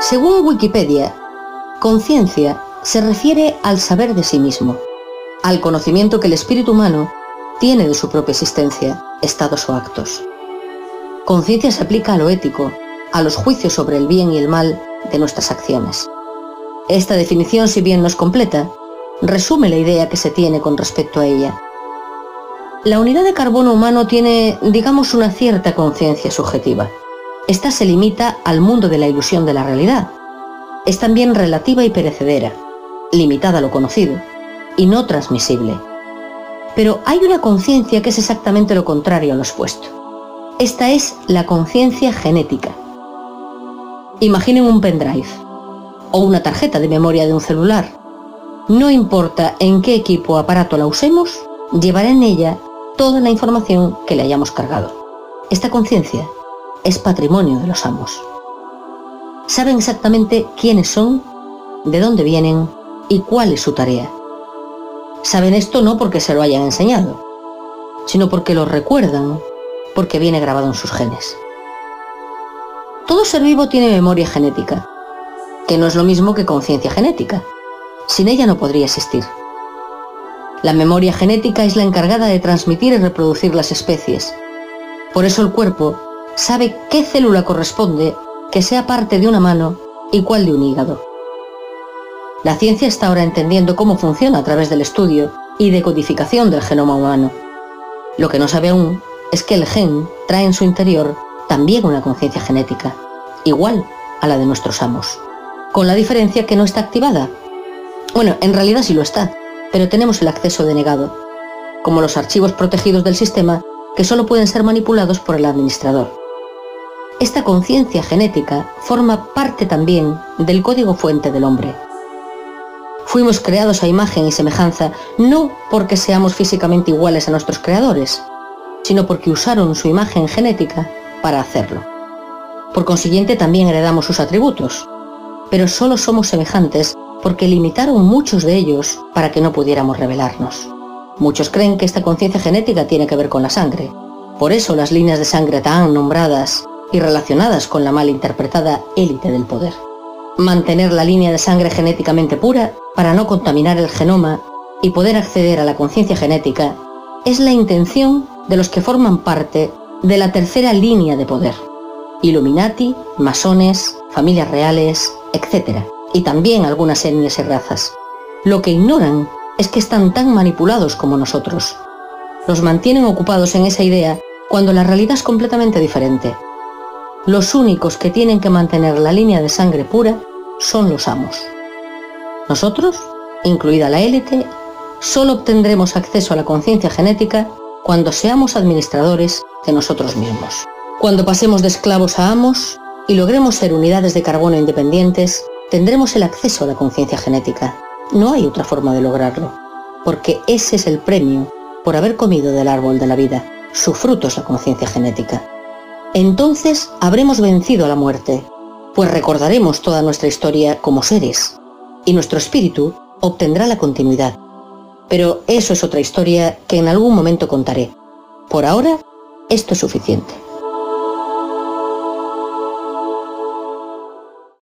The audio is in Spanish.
Según Wikipedia, conciencia se refiere al saber de sí mismo, al conocimiento que el espíritu humano tiene de su propia existencia, estados o actos. Conciencia se aplica a lo ético, a los juicios sobre el bien y el mal de nuestras acciones. Esta definición, si bien no es completa, resume la idea que se tiene con respecto a ella. La unidad de carbono humano tiene, digamos, una cierta conciencia subjetiva. Esta se limita al mundo de la ilusión de la realidad. Es también relativa y perecedera, limitada a lo conocido, y no transmisible. Pero hay una conciencia que es exactamente lo contrario a lo expuesto. Esta es la conciencia genética. Imaginen un pendrive o una tarjeta de memoria de un celular. No importa en qué equipo o aparato la usemos, llevará en ella toda la información que le hayamos cargado. Esta conciencia es patrimonio de los amos. Saben exactamente quiénes son, de dónde vienen y cuál es su tarea. Saben esto no porque se lo hayan enseñado, sino porque lo recuerdan, porque viene grabado en sus genes. Todo ser vivo tiene memoria genética, que no es lo mismo que conciencia genética. Sin ella no podría existir. La memoria genética es la encargada de transmitir y reproducir las especies. Por eso el cuerpo sabe qué célula corresponde que sea parte de una mano y cuál de un hígado. La ciencia está ahora entendiendo cómo funciona a través del estudio y decodificación del genoma humano. Lo que no sabe aún es que el gen trae en su interior también una conciencia genética, igual a la de nuestros amos, con la diferencia que no está activada. Bueno, en realidad sí lo está, pero tenemos el acceso denegado, como los archivos protegidos del sistema que solo pueden ser manipulados por el administrador. Esta conciencia genética forma parte también del código fuente del hombre. Fuimos creados a imagen y semejanza no porque seamos físicamente iguales a nuestros creadores, sino porque usaron su imagen genética para hacerlo. Por consiguiente también heredamos sus atributos, pero solo somos semejantes porque limitaron muchos de ellos para que no pudiéramos revelarnos. Muchos creen que esta conciencia genética tiene que ver con la sangre. Por eso las líneas de sangre tan nombradas y relacionadas con la mal interpretada élite del poder. Mantener la línea de sangre genéticamente pura para no contaminar el genoma y poder acceder a la conciencia genética es la intención de los que forman parte de la tercera línea de poder. Illuminati, masones, familias reales, etc. Y también algunas etnias y razas. Lo que ignoran es que están tan manipulados como nosotros. Los mantienen ocupados en esa idea cuando la realidad es completamente diferente. Los únicos que tienen que mantener la línea de sangre pura son los amos. Nosotros, incluida la élite, solo obtendremos acceso a la conciencia genética cuando seamos administradores de nosotros mismos. Cuando pasemos de esclavos a amos y logremos ser unidades de carbono independientes, tendremos el acceso a la conciencia genética. No hay otra forma de lograrlo, porque ese es el premio por haber comido del árbol de la vida. Su fruto es la conciencia genética. Entonces habremos vencido a la muerte, pues recordaremos toda nuestra historia como seres, y nuestro espíritu obtendrá la continuidad. Pero eso es otra historia que en algún momento contaré. Por ahora, esto es suficiente.